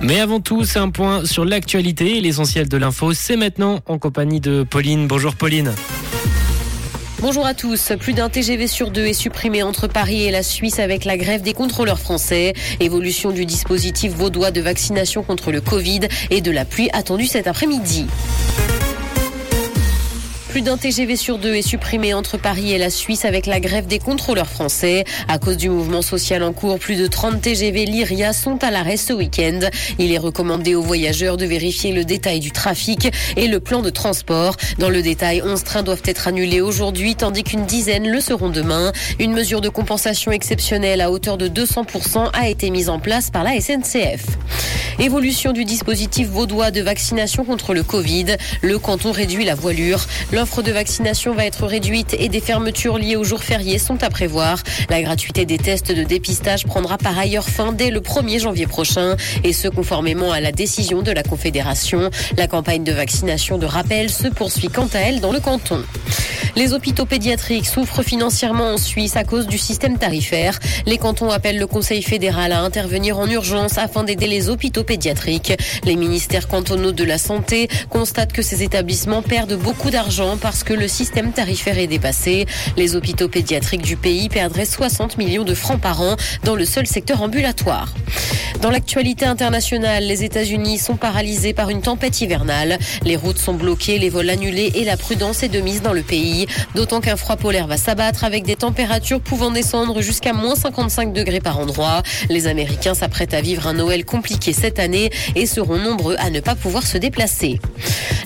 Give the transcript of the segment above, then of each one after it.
Mais avant tout, c'est un point sur l'actualité. L'essentiel de l'info, c'est maintenant en compagnie de Pauline. Bonjour Pauline. Bonjour à tous. Plus d'un TGV sur deux est supprimé entre Paris et la Suisse avec la grève des contrôleurs français. Évolution du dispositif vaudois de vaccination contre le Covid et de la pluie attendue cet après-midi. Plus d'un TGV sur deux est supprimé entre Paris et la Suisse avec la grève des contrôleurs français. À cause du mouvement social en cours, plus de 30 TGV Lyria sont à l'arrêt ce week-end. Il est recommandé aux voyageurs de vérifier le détail du trafic et le plan de transport. Dans le détail, 11 trains doivent être annulés aujourd'hui, tandis qu'une dizaine le seront demain. Une mesure de compensation exceptionnelle à hauteur de 200% a été mise en place par la SNCF. Évolution du dispositif vaudois de vaccination contre le Covid. Le canton réduit la voilure. L'offre de vaccination va être réduite et des fermetures liées aux jours fériés sont à prévoir. La gratuité des tests de dépistage prendra par ailleurs fin dès le 1er janvier prochain et ce conformément à la décision de la Confédération. La campagne de vaccination de rappel se poursuit quant à elle dans le canton. Les hôpitaux pédiatriques souffrent financièrement en Suisse à cause du système tarifaire. Les cantons appellent le Conseil fédéral à intervenir en urgence afin d'aider les hôpitaux pédiatriques. Les ministères cantonaux de la santé constatent que ces établissements perdent beaucoup d'argent parce que le système tarifaire est dépassé. Les hôpitaux pédiatriques du pays perdraient 60 millions de francs par an dans le seul secteur ambulatoire. Dans l'actualité internationale, les États-Unis sont paralysés par une tempête hivernale. Les routes sont bloquées, les vols annulés et la prudence est de mise dans le pays. D'autant qu'un froid polaire va s'abattre avec des températures pouvant descendre jusqu'à moins 55 degrés par endroit. Les Américains s'apprêtent à vivre un Noël compliqué cette année et seront nombreux à ne pas pouvoir se déplacer.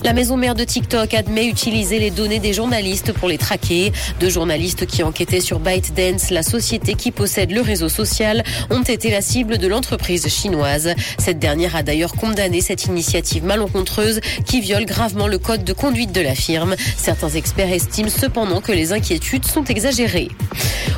La maison mère de TikTok admet utiliser les données des journalistes pour les traquer. Deux journalistes qui enquêtaient sur ByteDance, la société qui possède le réseau social, ont été la cible de l'entreprise chinoise. Cette dernière a d'ailleurs condamné cette initiative malencontreuse qui viole gravement le code de conduite de la firme. Certains experts estiment cependant que les inquiétudes sont exagérées.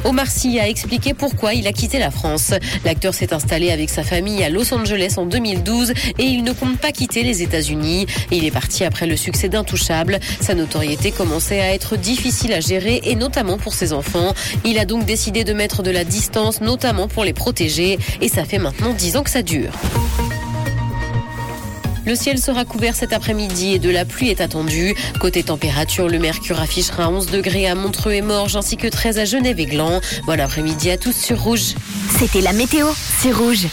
Omar Sy a expliqué pourquoi il a quitté la France. L'acteur s'est installé avec sa famille à Los Angeles en 2012 et il ne compte pas quitter les États-Unis. Il est parti après le succès d'Intouchable. Sa notoriété commençait à être difficile à gérer et notamment pour ses enfants. Il a donc décidé de mettre de la distance, notamment pour les protéger. Et ça fait maintenant 10 ans que ça dure. Le ciel sera couvert cet après-midi et de la pluie est attendue. Côté température, le mercure affichera 11 degrés à Montreux et Morges ainsi que 13 à Genève et Gland. Bon après-midi à tous sur Rouge. C'était la météo, c'est Rouge.